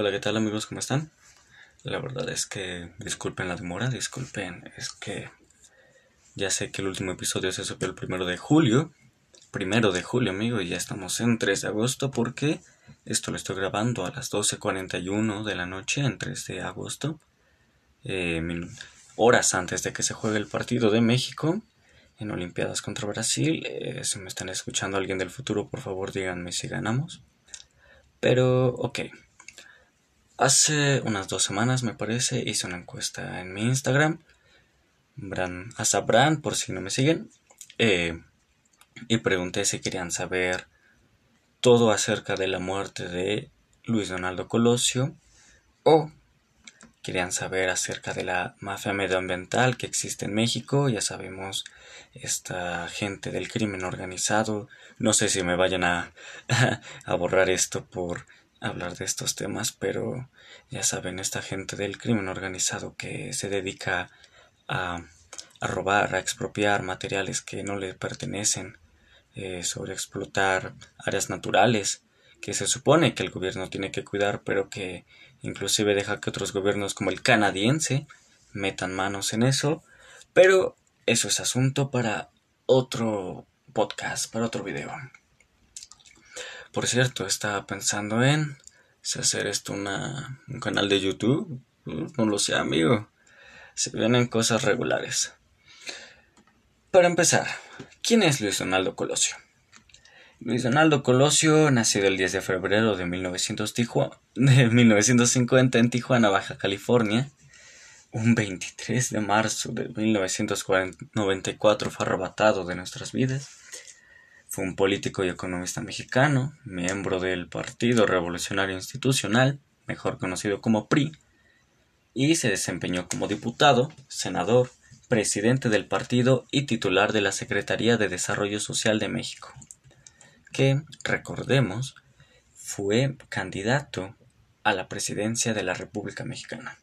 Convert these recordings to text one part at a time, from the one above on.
Hola, ¿qué tal amigos? ¿Cómo están? La verdad es que disculpen la demora, disculpen, es que ya sé que el último episodio se subió el primero de julio, primero de julio amigo, y ya estamos en 3 de agosto porque esto lo estoy grabando a las 12.41 de la noche en 3 de agosto, eh, horas antes de que se juegue el partido de México en Olimpiadas contra Brasil. Eh, si me están escuchando alguien del futuro, por favor díganme si ganamos. Pero, ok. Hace unas dos semanas, me parece, hice una encuesta en mi Instagram. Bran, a Sabran, por si no me siguen. Eh, y pregunté si querían saber todo acerca de la muerte de Luis Donaldo Colosio o querían saber acerca de la mafia medioambiental que existe en México. Ya sabemos, esta gente del crimen organizado. No sé si me vayan a, a borrar esto por hablar de estos temas, pero ya saben, esta gente del crimen organizado que se dedica a, a robar, a expropiar materiales que no le pertenecen, eh, sobre explotar áreas naturales que se supone que el gobierno tiene que cuidar, pero que inclusive deja que otros gobiernos como el canadiense metan manos en eso, pero eso es asunto para otro podcast, para otro video. Por cierto, estaba pensando en hacer esto una, un canal de YouTube. No lo sé, amigo. Se vienen cosas regulares. Para empezar, ¿quién es Luis Donaldo Colosio? Luis Donaldo Colosio, nacido el 10 de febrero de, 1900 de 1950 en Tijuana, Baja California. Un 23 de marzo de 1994 fue arrebatado de nuestras vidas fue un político y economista mexicano, miembro del Partido Revolucionario Institucional, mejor conocido como PRI, y se desempeñó como diputado, senador, presidente del partido y titular de la Secretaría de Desarrollo Social de México, que, recordemos, fue candidato a la presidencia de la República Mexicana.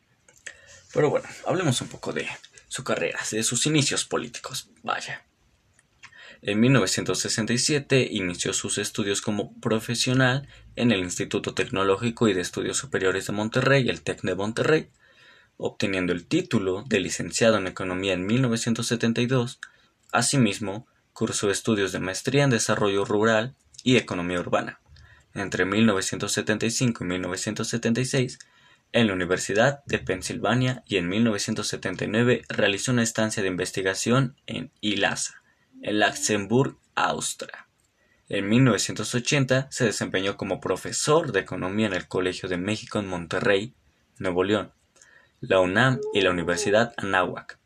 Pero bueno, hablemos un poco de su carrera, de sus inicios políticos. Vaya. En 1967 inició sus estudios como profesional en el Instituto Tecnológico y de Estudios Superiores de Monterrey, el TEC de Monterrey, obteniendo el título de licenciado en Economía en 1972. Asimismo, cursó estudios de maestría en Desarrollo Rural y Economía Urbana. Entre 1975 y 1976, en la Universidad de Pensilvania y en 1979 realizó una estancia de investigación en ILASA en Luxemburgo, Austria. En 1980 se desempeñó como profesor de economía en el Colegio de México en Monterrey, Nuevo León, la UNAM y la Universidad Anáhuac.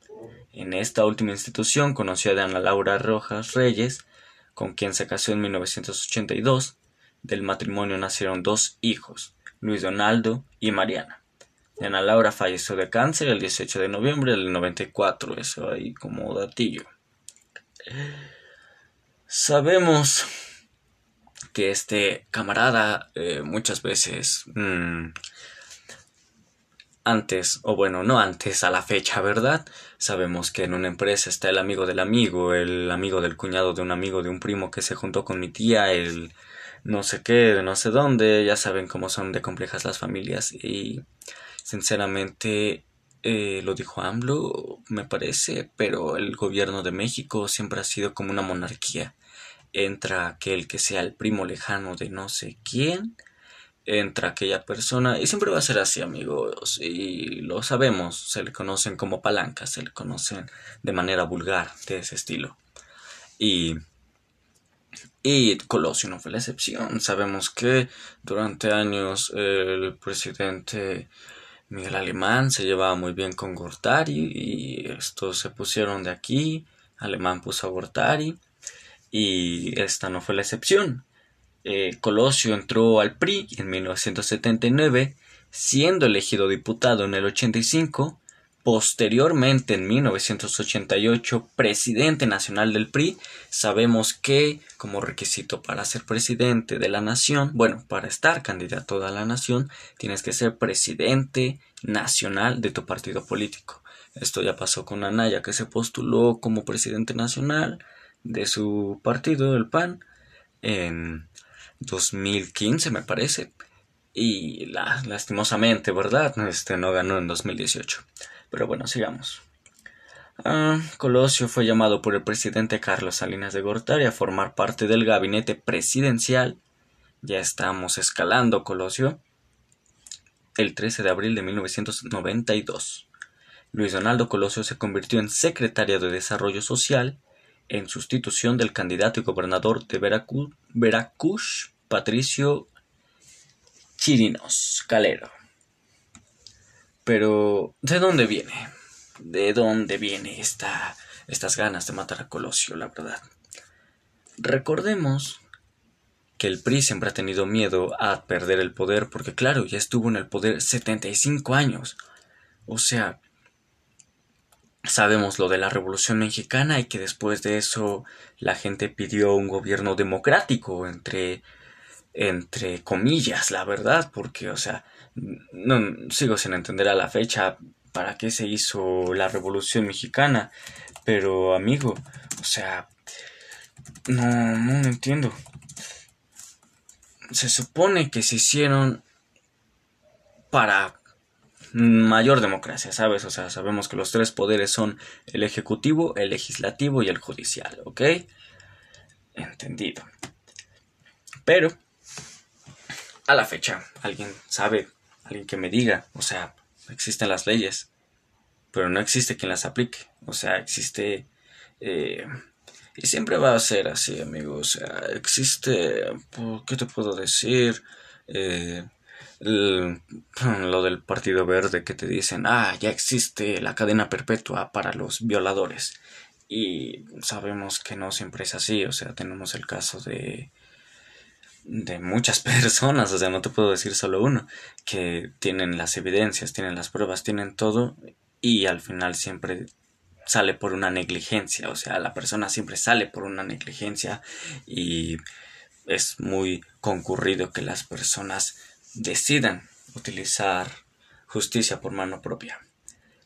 En esta última institución conoció a Ana Laura Rojas Reyes, con quien se casó en 1982. Del matrimonio nacieron dos hijos, Luis Donaldo y Mariana. Ana Laura falleció de cáncer el 18 de noviembre del 94, eso ahí como datillo. Sabemos que este camarada eh, muchas veces mm, antes, o bueno, no antes, a la fecha, ¿verdad? Sabemos que en una empresa está el amigo del amigo, el amigo del cuñado de un amigo de un primo que se juntó con mi tía, el no sé qué, de no sé dónde, ya saben cómo son de complejas las familias y sinceramente eh, lo dijo AMLO, me parece, pero el gobierno de México siempre ha sido como una monarquía. Entra aquel que sea el primo lejano de no sé quién, entra aquella persona, y siempre va a ser así, amigos, y lo sabemos, se le conocen como palancas, se le conocen de manera vulgar, de ese estilo. Y y Colosio no fue la excepción. Sabemos que durante años el presidente Miguel Alemán se llevaba muy bien con Gortari y estos se pusieron de aquí. Alemán puso a Gortari y esta no fue la excepción. Eh, Colosio entró al PRI en 1979, siendo elegido diputado en el 85 Posteriormente, en 1988, presidente nacional del PRI, sabemos que como requisito para ser presidente de la nación, bueno, para estar candidato a la nación, tienes que ser presidente nacional de tu partido político. Esto ya pasó con Anaya, que se postuló como presidente nacional de su partido, el PAN, en 2015, me parece. y lastimosamente, ¿verdad? Este no ganó en 2018. Pero bueno, sigamos. Ah, Colosio fue llamado por el presidente Carlos Salinas de Gortari a formar parte del gabinete presidencial. Ya estamos escalando, Colosio. El 13 de abril de 1992. Luis Donaldo Colosio se convirtió en secretario de Desarrollo Social en sustitución del candidato y gobernador de Veracruz, Patricio Chirinos Calero. Pero, ¿de dónde viene? ¿De dónde viene esta, estas ganas de matar a Colosio, la verdad? Recordemos que el PRI siempre ha tenido miedo a perder el poder porque, claro, ya estuvo en el poder 75 años. O sea, sabemos lo de la Revolución Mexicana y que después de eso la gente pidió un gobierno democrático entre entre comillas, la verdad, porque, o sea, no sigo sin entender a la fecha para qué se hizo la Revolución Mexicana, pero amigo, o sea, no, no entiendo. Se supone que se hicieron para mayor democracia, ¿sabes? O sea, sabemos que los tres poderes son el ejecutivo, el legislativo y el judicial, ¿ok? Entendido. Pero a la fecha, alguien sabe, alguien que me diga, o sea, existen las leyes, pero no existe quien las aplique, o sea, existe... Eh, y siempre va a ser así, amigo, o sea, existe, ¿qué te puedo decir? Eh, lo del Partido Verde que te dicen, ah, ya existe la cadena perpetua para los violadores. Y sabemos que no siempre es así, o sea, tenemos el caso de de muchas personas, o sea, no te puedo decir solo uno, que tienen las evidencias, tienen las pruebas, tienen todo y al final siempre sale por una negligencia, o sea, la persona siempre sale por una negligencia y es muy concurrido que las personas decidan utilizar justicia por mano propia.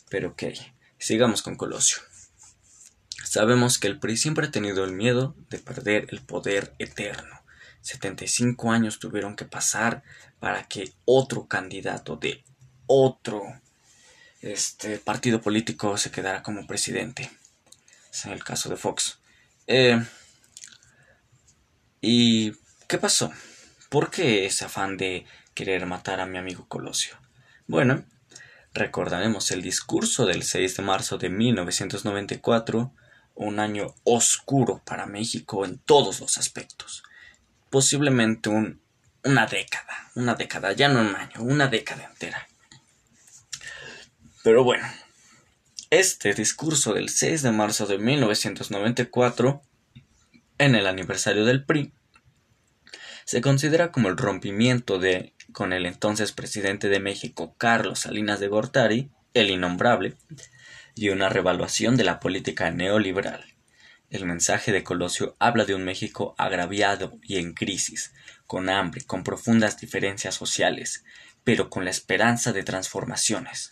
Pero ok, sigamos con Colosio. Sabemos que el PRI siempre ha tenido el miedo de perder el poder eterno 75 años tuvieron que pasar para que otro candidato de otro este, partido político se quedara como presidente. Es el caso de Fox. Eh, ¿Y qué pasó? ¿Por qué ese afán de querer matar a mi amigo Colosio? Bueno, recordaremos el discurso del 6 de marzo de 1994, un año oscuro para México en todos los aspectos posiblemente un, una década, una década, ya no un año, una década entera. Pero bueno, este discurso del 6 de marzo de 1994, en el aniversario del PRI, se considera como el rompimiento de con el entonces presidente de México Carlos Salinas de Gortari, el innombrable, y una revaluación de la política neoliberal. El mensaje de Colosio habla de un México agraviado y en crisis, con hambre, con profundas diferencias sociales, pero con la esperanza de transformaciones.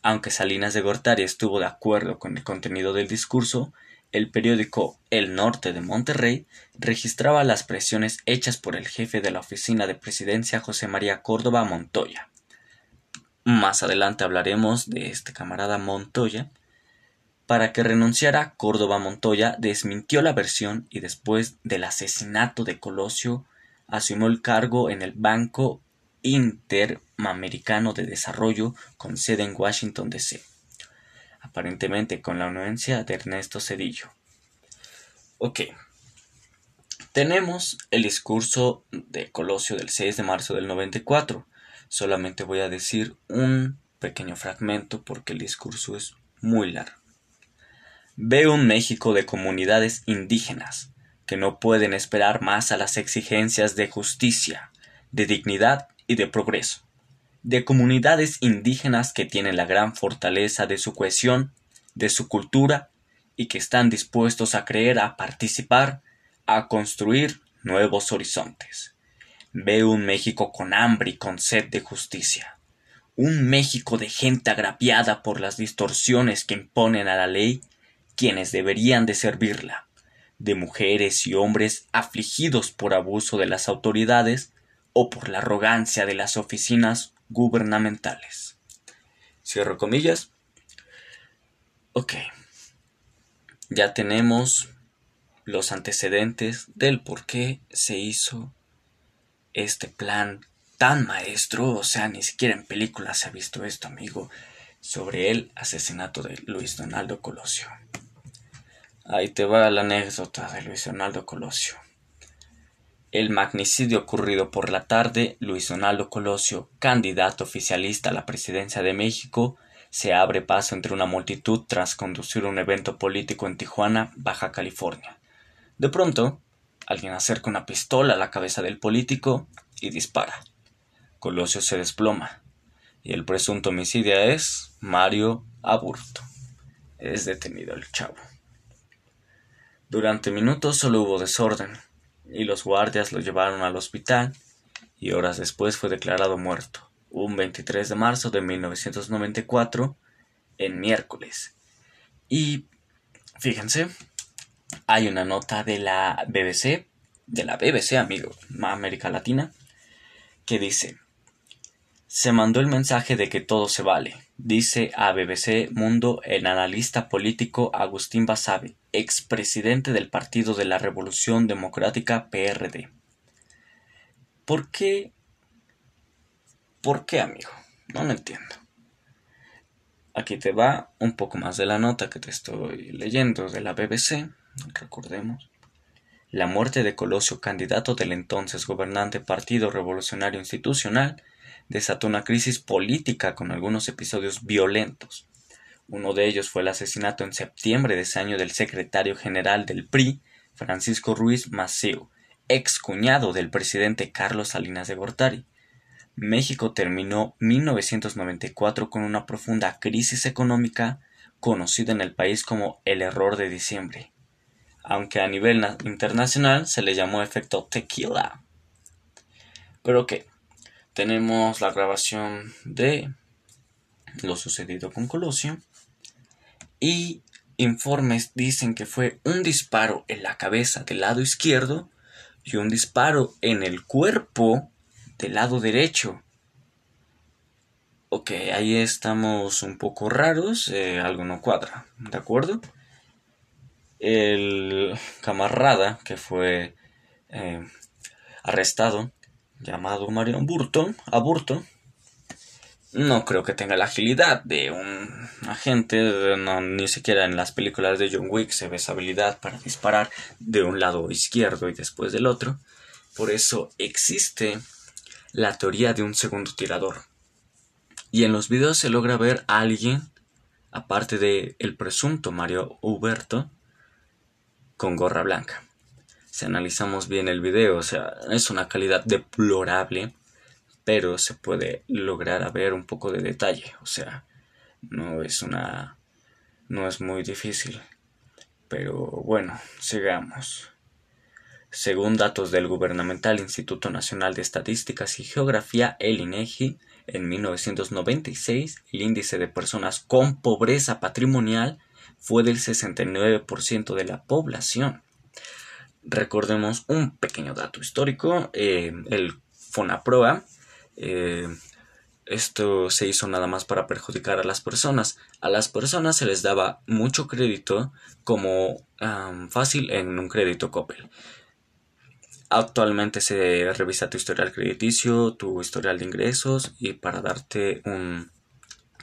Aunque Salinas de Gortari estuvo de acuerdo con el contenido del discurso, el periódico El Norte de Monterrey registraba las presiones hechas por el jefe de la oficina de presidencia José María Córdoba Montoya. Más adelante hablaremos de este camarada Montoya, para que renunciara, Córdoba Montoya desmintió la versión y después del asesinato de Colosio asumió el cargo en el Banco Interamericano de Desarrollo con sede en Washington, D.C., aparentemente con la anuencia de Ernesto Cedillo. Ok. Tenemos el discurso de Colosio del 6 de marzo del 94. Solamente voy a decir un pequeño fragmento porque el discurso es muy largo. Veo un México de comunidades indígenas, que no pueden esperar más a las exigencias de justicia, de dignidad y de progreso, de comunidades indígenas que tienen la gran fortaleza de su cohesión, de su cultura, y que están dispuestos a creer, a participar, a construir nuevos horizontes. Veo un México con hambre y con sed de justicia, un México de gente agraviada por las distorsiones que imponen a la ley quienes deberían de servirla, de mujeres y hombres afligidos por abuso de las autoridades, o por la arrogancia de las oficinas gubernamentales. Cierro comillas. Ok. Ya tenemos los antecedentes del por qué se hizo este plan tan maestro, o sea, ni siquiera en películas se ha visto esto, amigo, sobre el asesinato de Luis Donaldo Colosio. Ahí te va la anécdota de Luis Donaldo Colosio. El magnicidio ocurrido por la tarde, Luis Donaldo Colosio, candidato oficialista a la presidencia de México, se abre paso entre una multitud tras conducir un evento político en Tijuana, Baja California. De pronto, alguien acerca una pistola a la cabeza del político y dispara. Colosio se desploma y el presunto homicidio es Mario Aburto. Es detenido el chavo. Durante minutos solo hubo desorden y los guardias lo llevaron al hospital y horas después fue declarado muerto, un 23 de marzo de 1994, en miércoles. Y fíjense, hay una nota de la BBC, de la BBC, amigo, América Latina, que dice, se mandó el mensaje de que todo se vale, dice a BBC Mundo el analista político Agustín Basabe, expresidente del Partido de la Revolución Democrática PRD. ¿Por qué? ¿Por qué, amigo? No lo entiendo. Aquí te va un poco más de la nota que te estoy leyendo de la BBC, recordemos. La muerte de Colosio, candidato del entonces gobernante Partido Revolucionario Institucional, desató una crisis política con algunos episodios violentos. Uno de ellos fue el asesinato en septiembre de ese año del secretario general del PRI, Francisco Ruiz Maceo, ex cuñado del presidente Carlos Salinas de Gortari. México terminó 1994 con una profunda crisis económica conocida en el país como el error de diciembre, aunque a nivel internacional se le llamó efecto tequila. Pero qué, tenemos la grabación de lo sucedido con Colosio y informes dicen que fue un disparo en la cabeza del lado izquierdo y un disparo en el cuerpo del lado derecho. Ok, ahí estamos un poco raros, eh, algo no cuadra, ¿de acuerdo? El camarada que fue eh, arrestado llamado Mario Aburto, Aburto, no creo que tenga la agilidad de un agente, ni siquiera en las películas de John Wick se ve esa habilidad para disparar de un lado izquierdo y después del otro. Por eso existe la teoría de un segundo tirador. Y en los videos se logra ver a alguien, aparte de el presunto Mario Huberto, con gorra blanca si analizamos bien el video, o sea, es una calidad deplorable, pero se puede lograr a ver un poco de detalle, o sea, no es una no es muy difícil. Pero bueno, sigamos. Según datos del gubernamental Instituto Nacional de Estadísticas y Geografía, el INEGI, en 1996 el índice de personas con pobreza patrimonial fue del 69% de la población. Recordemos un pequeño dato histórico. Eh, el FONAPROA. Eh, esto se hizo nada más para perjudicar a las personas. A las personas se les daba mucho crédito como fácil en un crédito Coppel. Actualmente se revisa tu historial crediticio, tu historial de ingresos y para darte un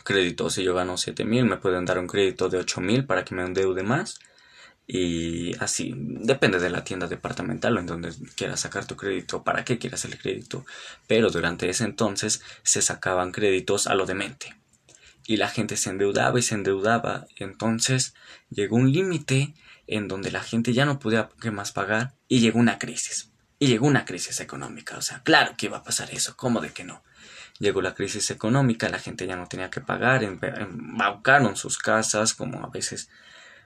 crédito, si yo gano 7000 me pueden dar un crédito de 8000 para que me endeude más y así, depende de la tienda departamental o en donde quieras sacar tu crédito, para qué quieras el crédito. Pero durante ese entonces se sacaban créditos a lo demente. Y la gente se endeudaba y se endeudaba. Entonces llegó un límite en donde la gente ya no podía más pagar y llegó una crisis. Y llegó una crisis económica. O sea, claro que iba a pasar eso. ¿Cómo de que no? Llegó la crisis económica, la gente ya no tenía que pagar, embaucaron sus casas, como a veces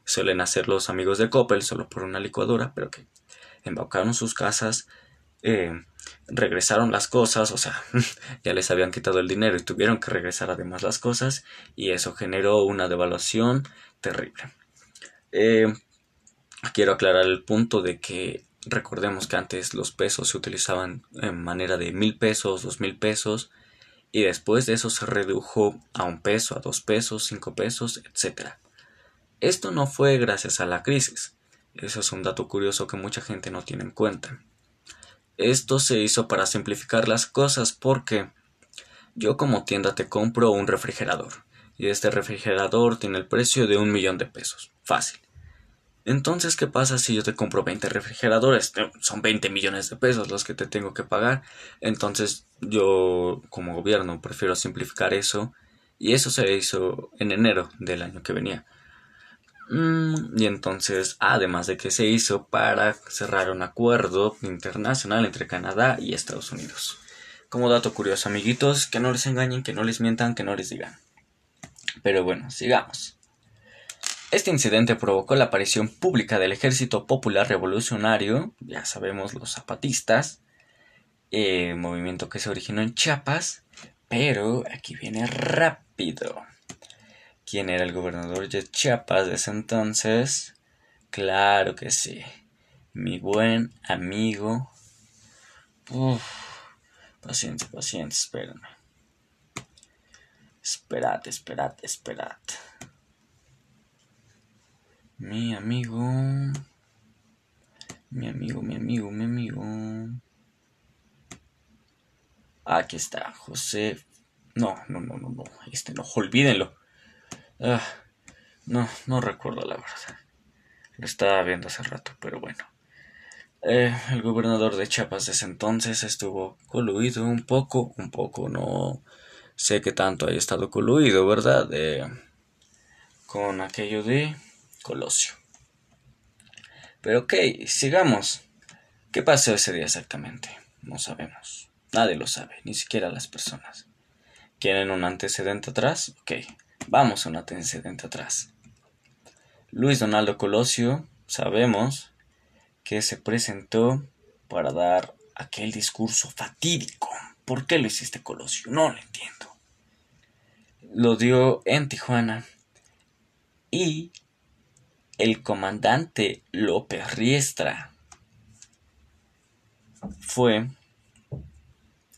suelen hacer los amigos de Coppel solo por una licuadora, pero que embaucaron sus casas, eh, regresaron las cosas, o sea, ya les habían quitado el dinero y tuvieron que regresar además las cosas, y eso generó una devaluación terrible. Eh, quiero aclarar el punto de que Recordemos que antes los pesos se utilizaban en manera de mil pesos, dos mil pesos, y después de eso se redujo a un peso, a dos pesos, cinco pesos, etc. Esto no fue gracias a la crisis. Eso es un dato curioso que mucha gente no tiene en cuenta. Esto se hizo para simplificar las cosas porque yo como tienda te compro un refrigerador y este refrigerador tiene el precio de un millón de pesos. Fácil. Entonces, ¿qué pasa si yo te compro 20 refrigeradores? Eh, son 20 millones de pesos los que te tengo que pagar. Entonces, yo como gobierno prefiero simplificar eso. Y eso se hizo en enero del año que venía. Mm, y entonces, además de que se hizo para cerrar un acuerdo internacional entre Canadá y Estados Unidos. Como dato curioso, amiguitos, que no les engañen, que no les mientan, que no les digan. Pero bueno, sigamos. Este incidente provocó la aparición pública del Ejército Popular Revolucionario, ya sabemos los zapatistas, eh, movimiento que se originó en Chiapas, pero aquí viene rápido. ¿Quién era el gobernador de Chiapas de ese entonces? Claro que sí, mi buen amigo. Uf, paciencia, paciencia, espérame. Esperad, esperad, esperad. Mi amigo. Mi amigo, mi amigo, mi amigo. Aquí está, José. No, no, no, no, no. Este no, olvídenlo. Ah, no, no recuerdo la verdad. Lo estaba viendo hace rato, pero bueno. Eh, el gobernador de Chiapas desde entonces estuvo coluido un poco, un poco, no sé qué tanto haya estado coluido, ¿verdad? Eh, con aquello de Colosio. Pero ok, sigamos. ¿Qué pasó ese día exactamente? No sabemos. Nadie lo sabe, ni siquiera las personas. ¿Quieren un antecedente atrás? Ok, vamos a un antecedente atrás. Luis Donaldo Colosio, sabemos que se presentó para dar aquel discurso fatídico. ¿Por qué lo hiciste Colosio? No lo entiendo. Lo dio en Tijuana y el comandante López Riestra fue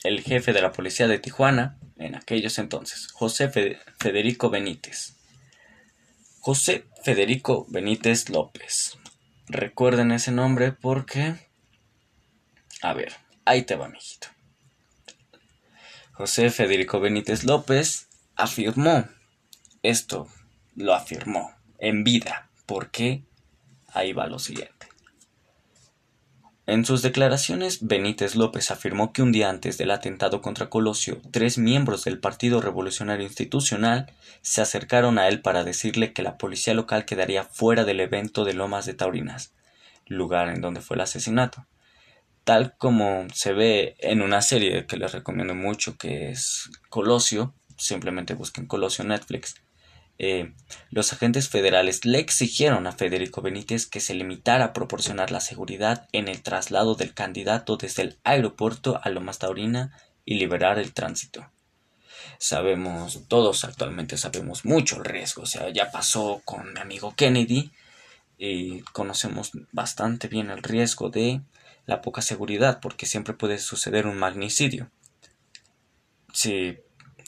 el jefe de la policía de Tijuana en aquellos entonces, José Federico Benítez. José Federico Benítez López. Recuerden ese nombre porque... A ver, ahí te va, mijito. José Federico Benítez López afirmó esto, lo afirmó en vida ¿Por qué? Ahí va lo siguiente. En sus declaraciones, Benítez López afirmó que un día antes del atentado contra Colosio, tres miembros del Partido Revolucionario Institucional se acercaron a él para decirle que la policía local quedaría fuera del evento de Lomas de Taurinas, lugar en donde fue el asesinato. Tal como se ve en una serie que les recomiendo mucho que es Colosio, simplemente busquen Colosio Netflix, eh, los agentes federales le exigieron a Federico Benítez que se limitara a proporcionar la seguridad en el traslado del candidato desde el aeropuerto a Lomas Taurina y liberar el tránsito. Sabemos, todos actualmente sabemos mucho el riesgo, o sea, ya pasó con mi amigo Kennedy y conocemos bastante bien el riesgo de la poca seguridad porque siempre puede suceder un magnicidio. Si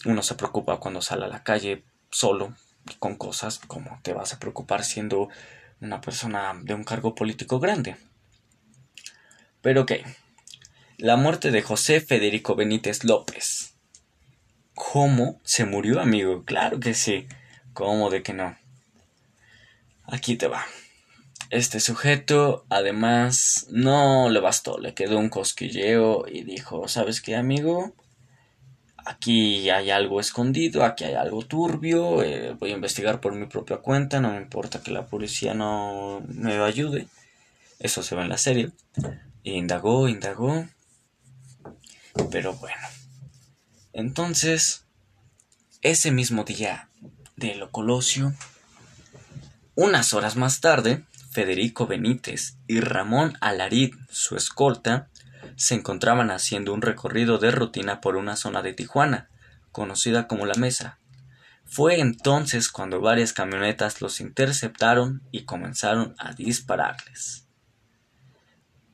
uno se preocupa cuando sale a la calle solo con cosas como te vas a preocupar siendo una persona de un cargo político grande. Pero ok, la muerte de José Federico Benítez López. ¿Cómo se murió, amigo? Claro que sí. ¿Cómo de que no? Aquí te va. Este sujeto, además, no le bastó, le quedó un cosquilleo y dijo, ¿sabes qué, amigo? Aquí hay algo escondido, aquí hay algo turbio, eh, voy a investigar por mi propia cuenta, no me importa que la policía no me ayude, eso se ve en la serie. Indagó, indagó, pero bueno. Entonces, ese mismo día de lo Colosio, unas horas más tarde, Federico Benítez y Ramón Alarid, su escolta, se encontraban haciendo un recorrido de rutina por una zona de Tijuana, conocida como La Mesa. Fue entonces cuando varias camionetas los interceptaron y comenzaron a dispararles.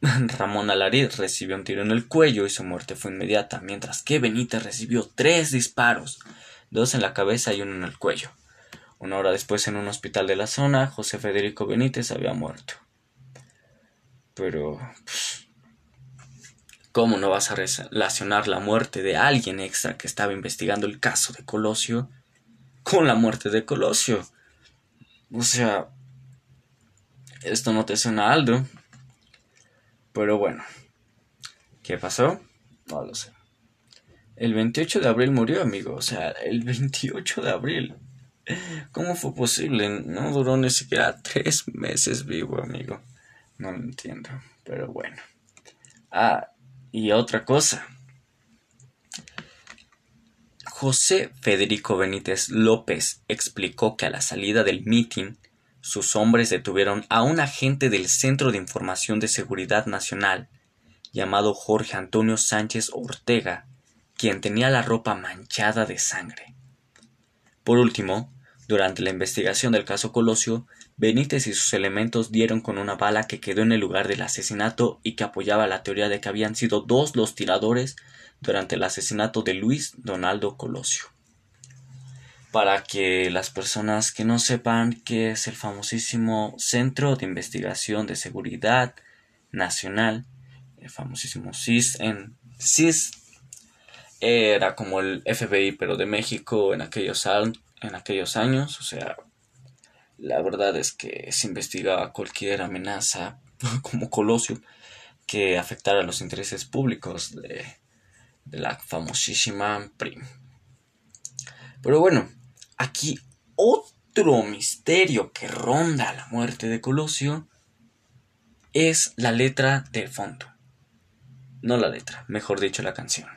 Ramón Alarid recibió un tiro en el cuello y su muerte fue inmediata, mientras que Benítez recibió tres disparos, dos en la cabeza y uno en el cuello. Una hora después, en un hospital de la zona, José Federico Benítez había muerto. Pero... ¿Cómo no vas a relacionar la muerte de alguien extra que estaba investigando el caso de Colosio con la muerte de Colosio? O sea, esto no te suena Aldo. Pero bueno, ¿qué pasó? No lo sé. El 28 de abril murió, amigo. O sea, el 28 de abril. ¿Cómo fue posible? No duró ni siquiera tres meses vivo, amigo. No lo entiendo. Pero bueno. Ah, y otra cosa. José Federico Benítez López explicó que a la salida del mitin sus hombres detuvieron a un agente del Centro de Información de Seguridad Nacional, llamado Jorge Antonio Sánchez Ortega, quien tenía la ropa manchada de sangre. Por último, durante la investigación del caso Colosio, Benítez y sus elementos dieron con una bala que quedó en el lugar del asesinato y que apoyaba la teoría de que habían sido dos los tiradores durante el asesinato de Luis Donaldo Colosio. Para que las personas que no sepan qué es el famosísimo Centro de Investigación de Seguridad Nacional, el famosísimo CIS en CIS era como el FBI pero de México en aquellos, en aquellos años, o sea, la verdad es que se investigaba cualquier amenaza como Colosio que afectara los intereses públicos de, de la famosísima PRIM. Pero bueno, Aquí otro misterio que ronda la muerte de Colosio es la letra del fondo. No la letra, mejor dicho la canción.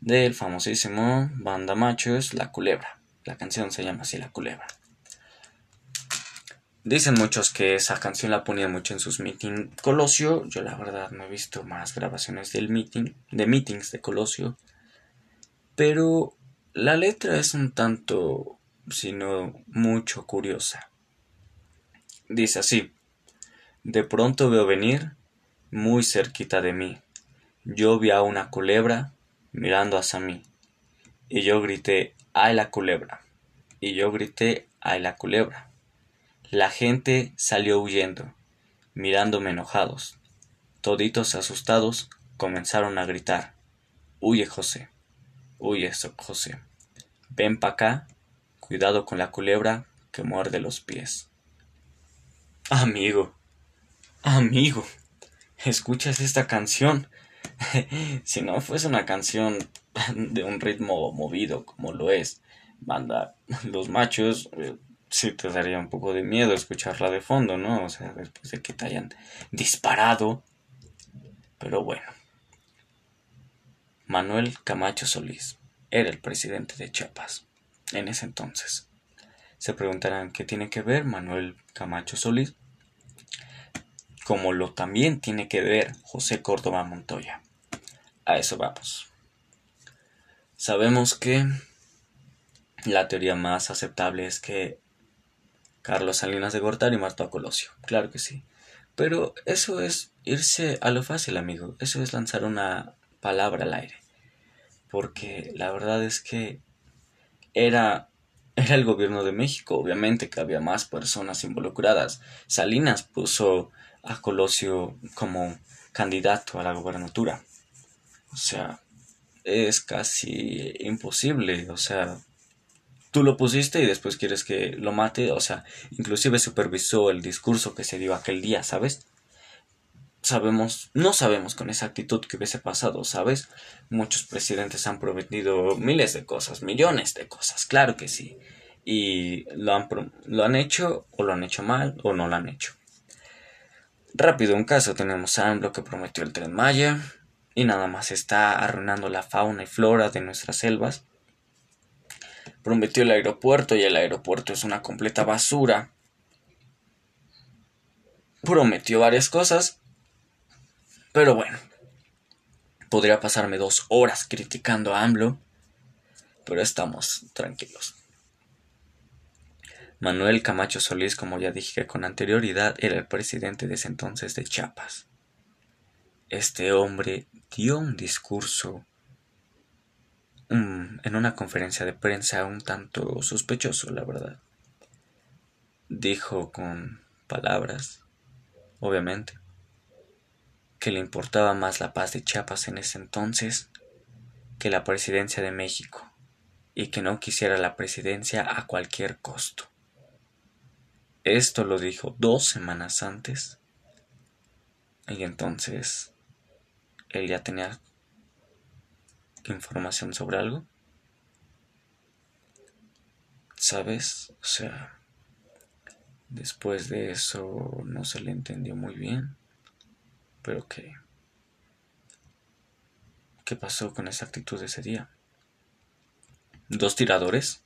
Del famosísimo Banda Machos, La Culebra. La canción se llama así La Culebra. Dicen muchos que esa canción la ponía mucho en sus meetings Colosio. Yo la verdad no he visto más grabaciones del de meetings de Colosio. Pero la letra es un tanto sino mucho curiosa. Dice así, de pronto veo venir, muy cerquita de mí, yo vi a una culebra mirando hacia mí, y yo grité, ¡ay la culebra! Y yo grité, ¡ay la culebra! La gente salió huyendo, mirándome enojados. Toditos asustados comenzaron a gritar, Huye José, huye José, ven pa' acá Cuidado con la culebra que muerde los pies. Amigo, amigo, ¿escuchas esta canción? si no fuese una canción de un ritmo movido como lo es, banda Los Machos, eh, sí te daría un poco de miedo escucharla de fondo, ¿no? O sea, después de que te hayan disparado. Pero bueno. Manuel Camacho Solís era el presidente de Chiapas en ese entonces. Se preguntarán qué tiene que ver Manuel Camacho Solís, como lo también tiene que ver José Córdoba Montoya. A eso vamos. Sabemos que la teoría más aceptable es que Carlos Salinas de Gortari mató a Colosio. Claro que sí. Pero eso es irse a lo fácil, amigo. Eso es lanzar una palabra al aire. Porque la verdad es que era, era el gobierno de México, obviamente que había más personas involucradas. Salinas puso a Colosio como candidato a la gobernatura. O sea, es casi imposible, o sea, tú lo pusiste y después quieres que lo mate, o sea, inclusive supervisó el discurso que se dio aquel día, ¿sabes? sabemos, no sabemos con exactitud qué hubiese pasado, ¿sabes? Muchos presidentes han prometido miles de cosas, millones de cosas, claro que sí. Y lo han, lo han hecho, o lo han hecho mal, o no lo han hecho. Rápido, un caso tenemos a AMLO que prometió el tren Maya, y nada más está arruinando la fauna y flora de nuestras selvas. Prometió el aeropuerto y el aeropuerto es una completa basura. Prometió varias cosas pero bueno, podría pasarme dos horas criticando a AMLO, pero estamos tranquilos. Manuel Camacho Solís, como ya dije con anterioridad, era el presidente de ese entonces de Chiapas. este hombre dio un discurso en una conferencia de prensa un tanto sospechoso, la verdad. Dijo con palabras, obviamente, que le importaba más la paz de Chiapas en ese entonces que la presidencia de México y que no quisiera la presidencia a cualquier costo. Esto lo dijo dos semanas antes y entonces él ya tenía información sobre algo. ¿Sabes? O sea, después de eso no se le entendió muy bien. Pero qué. ¿Qué pasó con esa actitud ese día? ¿Dos tiradores?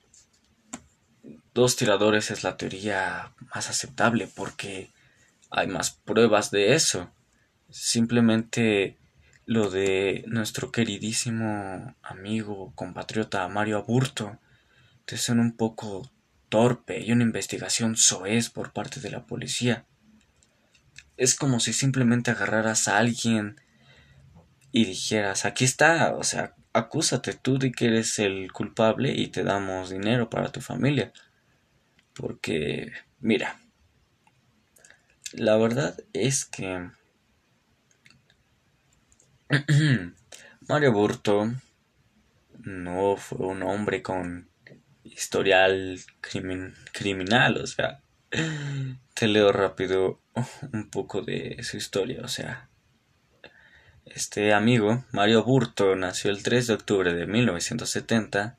Dos tiradores es la teoría más aceptable porque hay más pruebas de eso. Simplemente lo de nuestro queridísimo amigo, compatriota Mario Aburto, te son un poco torpe y una investigación soez por parte de la policía. Es como si simplemente agarraras a alguien y dijeras, aquí está, o sea, acúsate tú de que eres el culpable y te damos dinero para tu familia. Porque, mira, la verdad es que Mario Burto no fue un hombre con historial criminal, o sea, te leo rápido un poco de su historia, o sea, este amigo, Mario Burto, nació el 3 de octubre de 1970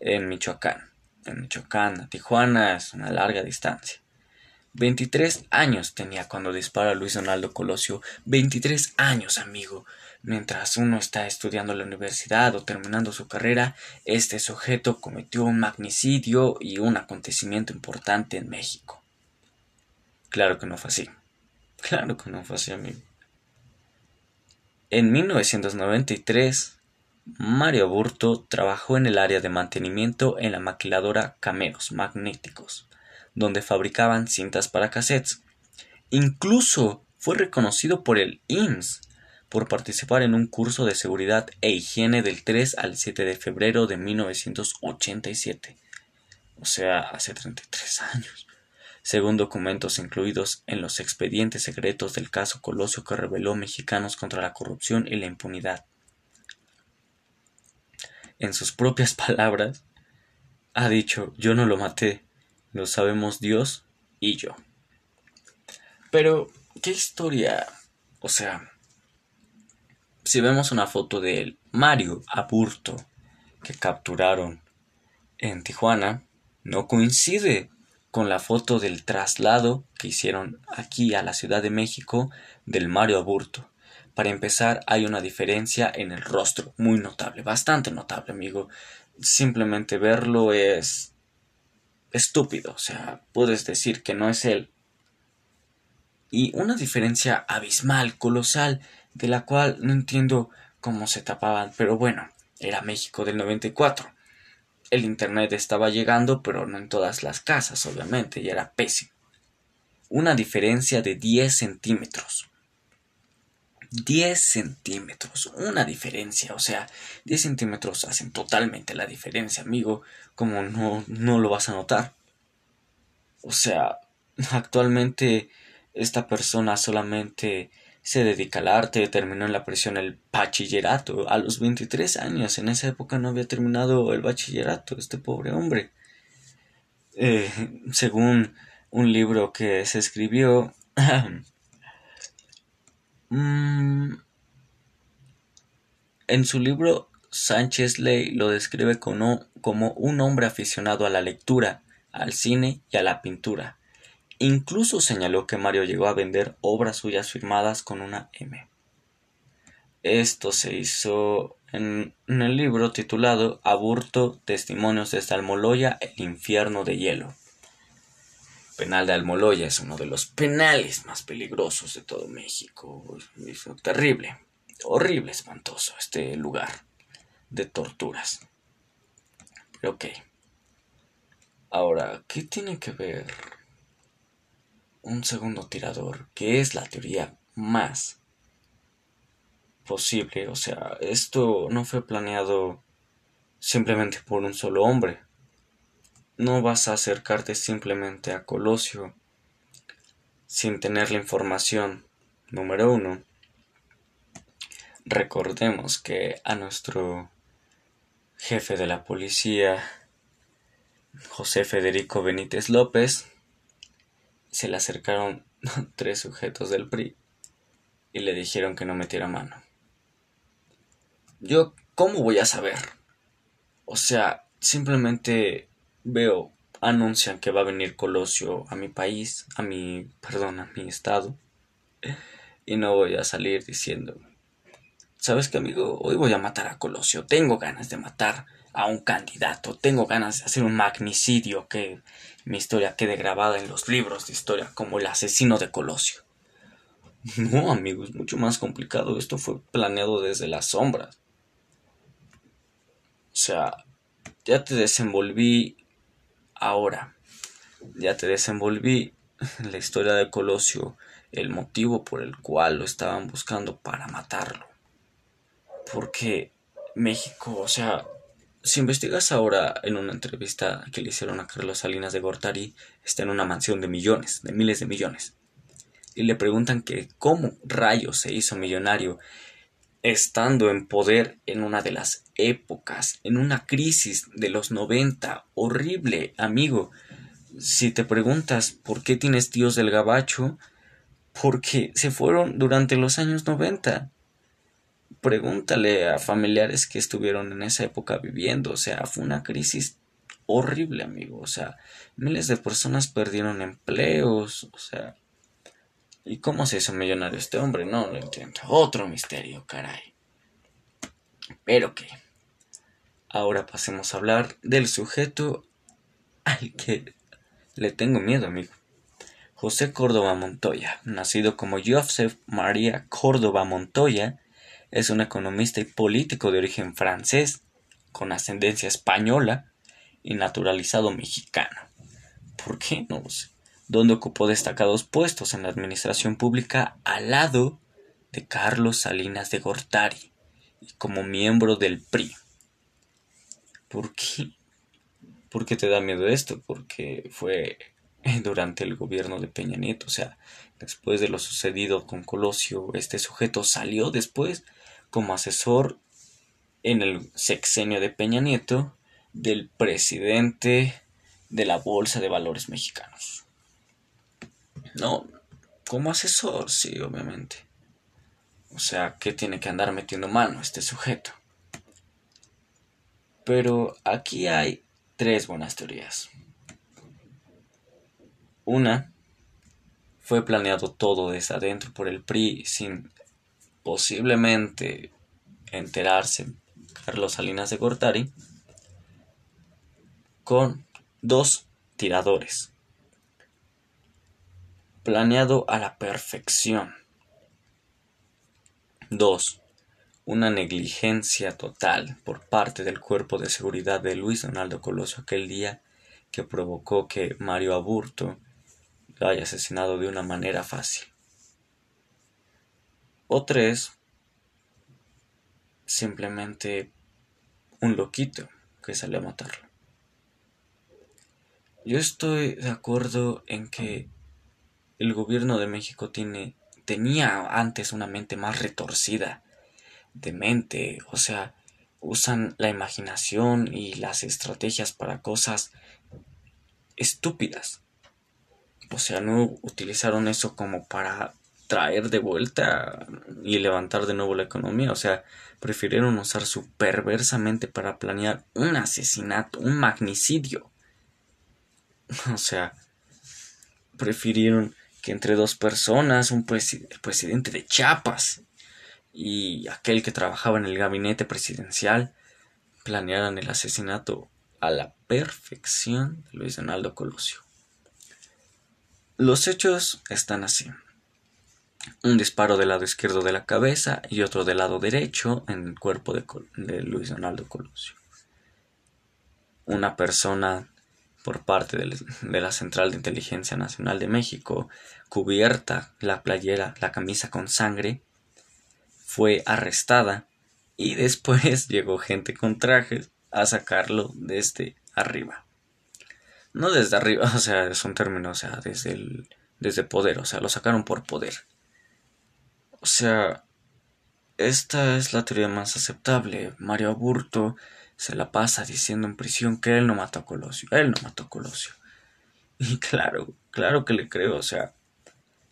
en Michoacán. En Michoacán, Tijuana es una larga distancia. 23 años tenía cuando dispara Luis Donaldo Colosio. 23 años, amigo. Mientras uno está estudiando la universidad o terminando su carrera, este sujeto cometió un magnicidio y un acontecimiento importante en México. Claro que no fue así. Claro que no fue así, amigo. En 1993, Mario Burto trabajó en el área de mantenimiento en la maquiladora Cameos Magnéticos, donde fabricaban cintas para cassettes. Incluso fue reconocido por el IMSS por participar en un curso de seguridad e higiene del 3 al 7 de febrero de 1987. O sea, hace 33 años según documentos incluidos en los expedientes secretos del caso Colosio que reveló Mexicanos contra la corrupción y la impunidad. En sus propias palabras, ha dicho, yo no lo maté, lo sabemos Dios y yo. Pero, ¿qué historia? O sea, si vemos una foto de Mario Aburto que capturaron en Tijuana, no coincide con la foto del traslado que hicieron aquí a la Ciudad de México del Mario Aburto. Para empezar, hay una diferencia en el rostro, muy notable, bastante notable, amigo. Simplemente verlo es estúpido, o sea, puedes decir que no es él. Y una diferencia abismal, colosal, de la cual no entiendo cómo se tapaban, pero bueno, era México del 94 el Internet estaba llegando, pero no en todas las casas, obviamente, y era pésimo. Una diferencia de 10 centímetros. 10 centímetros, una diferencia, o sea, 10 centímetros hacen totalmente la diferencia, amigo, como no, no lo vas a notar. O sea, actualmente esta persona solamente se dedica al arte, terminó en la prisión el bachillerato a los 23 años. En esa época no había terminado el bachillerato, este pobre hombre. Eh, según un libro que se escribió, mm, en su libro Sánchez Ley lo describe como, como un hombre aficionado a la lectura, al cine y a la pintura Incluso señaló que Mario llegó a vender obras suyas firmadas con una M. Esto se hizo en, el libro titulado Aburto, Testimonios de Almoloya, el infierno de hielo. penal de Almoloya es uno de los penales más peligrosos de todo México. Es terrible, horrible, espantoso este lugar de torturas. Ok. Ahora, ¿qué tiene que ver un segundo tirador, que es la teoría más posible. O sea, esto no fue planeado simplemente por un solo hombre. No vas a acercarte simplemente a Colosio sin tener la información. Número uno. Recordemos que a nuestro jefe de la policía, José Federico Benítez López, se le acercaron tres sujetos del PRI y le dijeron que no metiera mano. Yo, ¿cómo voy a saber? O sea, simplemente veo, anuncian que va a venir Colosio a mi país, a mi, perdón, a mi estado, y no voy a salir diciendo, ¿sabes qué, amigo? Hoy voy a matar a Colosio, tengo ganas de matar a un candidato, tengo ganas de hacer un magnicidio que mi historia quede grabada en los libros de historia como el asesino de Colosio. No, amigo, es mucho más complicado. Esto fue planeado desde las sombras. O sea, ya te desenvolví ahora. Ya te desenvolví la historia de Colosio, el motivo por el cual lo estaban buscando para matarlo. Porque México, o sea, si investigas ahora en una entrevista que le hicieron a Carlos Salinas de Gortari, está en una mansión de millones, de miles de millones. Y le preguntan que cómo rayos se hizo millonario estando en poder en una de las épocas, en una crisis de los 90, horrible, amigo. Si te preguntas por qué tienes tíos del gabacho, porque se fueron durante los años 90. Pregúntale a familiares que estuvieron en esa época viviendo, o sea, fue una crisis horrible, amigo, o sea, miles de personas perdieron empleos, o sea, ¿Y cómo se hizo millonario este hombre? No lo entiendo. Otro misterio, caray. Pero qué. Ahora pasemos a hablar del sujeto al que le tengo miedo, amigo. José Córdoba Montoya, nacido como Joseph María Córdoba Montoya, es un economista y político de origen francés, con ascendencia española y naturalizado mexicano. ¿Por qué? No lo sé donde ocupó destacados puestos en la administración pública al lado de Carlos Salinas de Gortari y como miembro del PRI. ¿Por qué? ¿Por qué te da miedo esto? Porque fue durante el gobierno de Peña Nieto, o sea, después de lo sucedido con Colosio, este sujeto salió después como asesor en el sexenio de Peña Nieto del presidente de la Bolsa de Valores Mexicanos. No, como asesor, sí, obviamente. O sea, que tiene que andar metiendo mano este sujeto. Pero aquí hay tres buenas teorías. Una, fue planeado todo desde adentro por el PRI sin posiblemente enterarse Carlos Salinas de Gortari con dos tiradores planeado a la perfección. 2. Una negligencia total por parte del cuerpo de seguridad de Luis Donaldo Colosio aquel día que provocó que Mario Aburto lo haya asesinado de una manera fácil. O tres, simplemente un loquito que salió a matarlo. Yo estoy de acuerdo en que el gobierno de México tiene, tenía antes una mente más retorcida de mente, o sea, usan la imaginación y las estrategias para cosas estúpidas. O sea, no utilizaron eso como para traer de vuelta y levantar de nuevo la economía. O sea, prefirieron usar su perversamente para planear un asesinato, un magnicidio. O sea, prefirieron que entre dos personas, un el presidente de Chiapas y aquel que trabajaba en el gabinete presidencial, planearan el asesinato a la perfección de Luis Donaldo Colosio. Los hechos están así. Un disparo del lado izquierdo de la cabeza y otro del lado derecho en el cuerpo de, Luis Donaldo Colosio. Una persona por parte de la Central de Inteligencia Nacional de México, cubierta la playera, la camisa con sangre, fue arrestada y después llegó gente con trajes a sacarlo desde arriba. No desde arriba, o sea, es un término, o sea, desde el desde poder, o sea, lo sacaron por poder. O sea, esta es la teoría más aceptable. Mario Aburto se la pasa diciendo en prisión que él no mató a Colosio, él no mató a Colosio. Y claro, claro que le creo, o sea,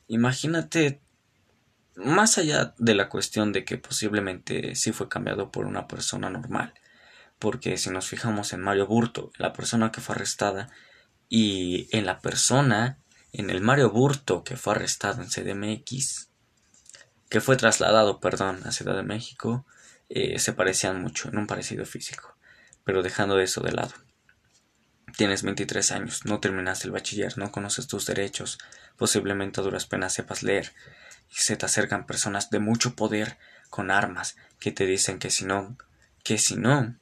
imagínate, más allá de la cuestión de que posiblemente sí fue cambiado por una persona normal, porque si nos fijamos en Mario Burto, la persona que fue arrestada, y en la persona, en el Mario Burto que fue arrestado en CDMX, que fue trasladado, perdón, a Ciudad de México, eh, se parecían mucho en un parecido físico. Pero dejando eso de lado. Tienes 23 años, no terminaste el bachiller, no conoces tus derechos, posiblemente a duras penas sepas leer, y se te acercan personas de mucho poder con armas que te dicen que si no, que si no,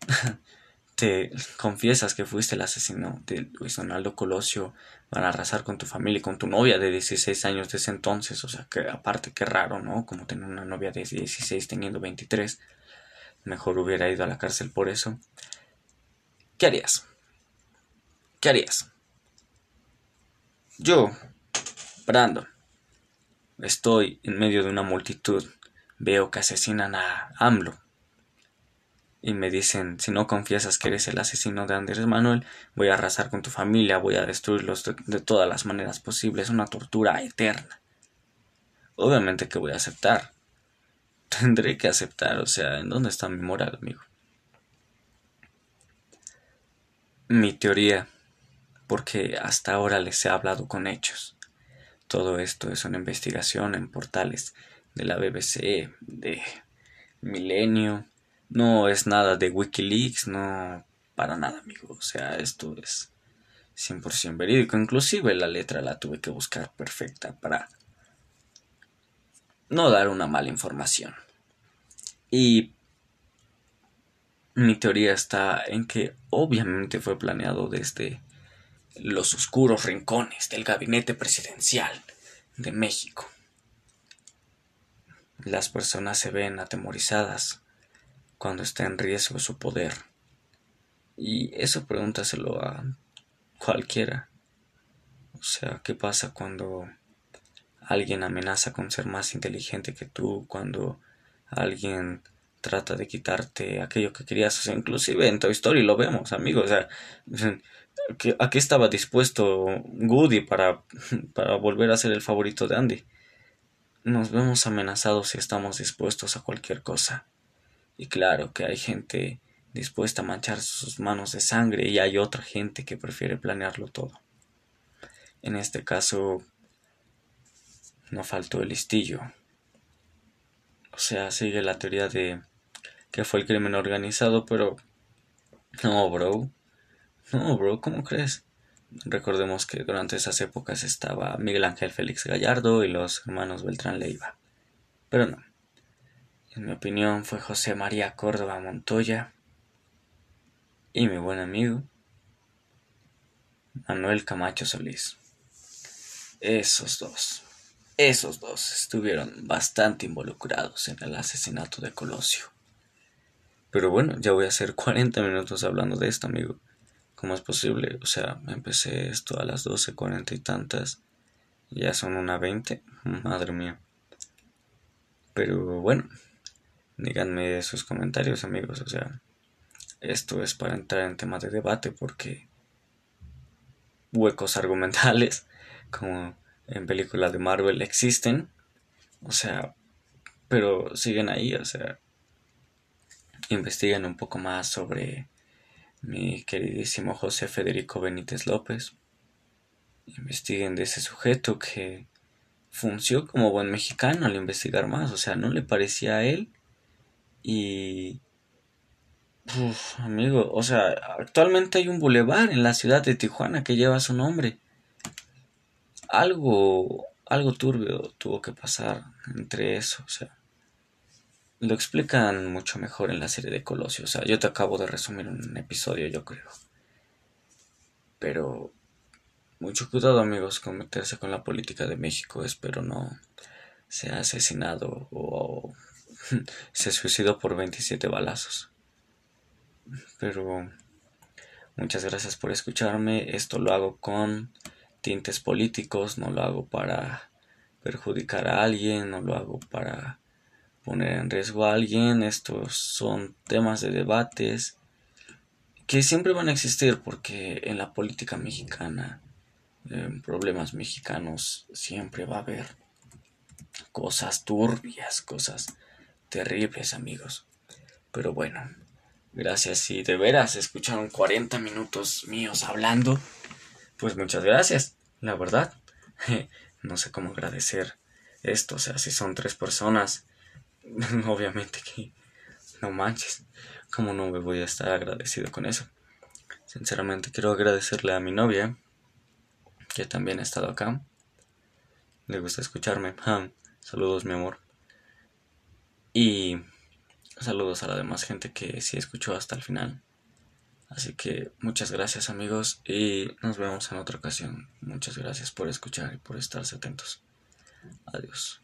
confiesas que fuiste el asesino de Luis Donaldo Colosio, van a arrasar con tu familia y con tu novia de 16 años de ese entonces, o sea, que aparte qué raro, ¿no? Como tener una novia de 16 teniendo 23, mejor hubiera ido a la cárcel por eso. ¿Qué harías? ¿Qué harías? Yo, Brandon, estoy en medio de una multitud, veo que asesinan a AMLO, y me dicen, si no confiesas que eres el asesino de Andrés Manuel, voy a arrasar con tu familia, voy a destruirlos de, todas las maneras posibles, una tortura eterna. Obviamente que voy a aceptar. Tendré que aceptar, o sea, ¿en dónde está mi moral, amigo? Mi teoría, porque hasta ahora les he hablado con hechos. Todo esto es una investigación en portales de la BBC, de Milenio, no es nada de Wikileaks, no para nada, amigo. O sea, esto es 100% verídico. Inclusive la letra la tuve que buscar perfecta para no dar una mala información. Y mi teoría está en que obviamente fue planeado desde los oscuros rincones del gabinete presidencial de México. Las personas se ven atemorizadas cuando está en riesgo su poder. Y eso pregúntaselo a cualquiera. O sea, ¿qué pasa cuando alguien amenaza con ser más inteligente que tú? Cuando alguien trata de quitarte aquello que querías. O sea, inclusive en Toy Story lo vemos, amigos. O sea, ¿a qué estaba dispuesto Goody para, para volver a ser el favorito de Andy? Nos vemos amenazados y estamos dispuestos a cualquier cosa. Y claro que hay gente dispuesta a manchar sus manos de sangre y hay otra gente que prefiere planearlo todo. En este caso, no faltó el listillo. O sea, sigue la teoría de que fue el crimen organizado, pero... No, bro. No, bro, ¿cómo crees? Recordemos que durante esas épocas estaba Miguel Ángel Félix Gallardo y los hermanos Beltrán Leiva. Pero no. En mi opinión fue José María Córdoba Montoya y mi buen amigo Manuel Camacho Solís. Esos dos, esos dos estuvieron bastante involucrados en el asesinato de Colosio. Pero bueno, ya voy a hacer 40 minutos hablando de esto, amigo. ¿Cómo es posible? O sea, empecé esto a las 12, 40 y tantas. Ya son una 20. Madre mía. Pero bueno, díganme sus comentarios amigos, o sea, esto es para entrar en temas de debate porque huecos argumentales como en películas de Marvel existen, o sea, pero siguen ahí, o sea, investiguen un poco más sobre mi queridísimo José Federico Benítez López, investiguen de ese sujeto que funcionó como buen mexicano al investigar más, o sea, no le parecía a él y... amigo, o sea, actualmente hay un bulevar en la ciudad de Tijuana que lleva su nombre. Algo, algo turbio tuvo que pasar entre eso, o sea. Lo explican mucho mejor en la serie de Colosio, o sea, yo te acabo de resumir un episodio, yo creo. Pero mucho cuidado amigos con meterse con la política de México, espero no se ha asesinado o se suicidó por 27 balazos. Pero muchas gracias por escucharme. Esto lo hago con tintes políticos, no lo hago para perjudicar a alguien, no lo hago para poner en riesgo a alguien. Estos son temas de debates que siempre van a existir porque en la política mexicana, en problemas mexicanos, siempre va a haber cosas turbias, cosas terribles, amigos. Pero bueno, gracias si de veras escucharon 40 minutos míos hablando, pues muchas gracias, la verdad. No sé cómo agradecer esto, o sea, si son tres personas, obviamente que no manches, ¿cómo no me voy a estar agradecido con eso? Sinceramente quiero agradecerle a mi novia, que también ha estado acá. Le gusta escucharme. Saludos, mi amor. Y saludos a la demás gente que sí escuchó hasta el final. Así que muchas gracias amigos y nos vemos en otra ocasión. Muchas gracias por escuchar y por estarse atentos. Adiós.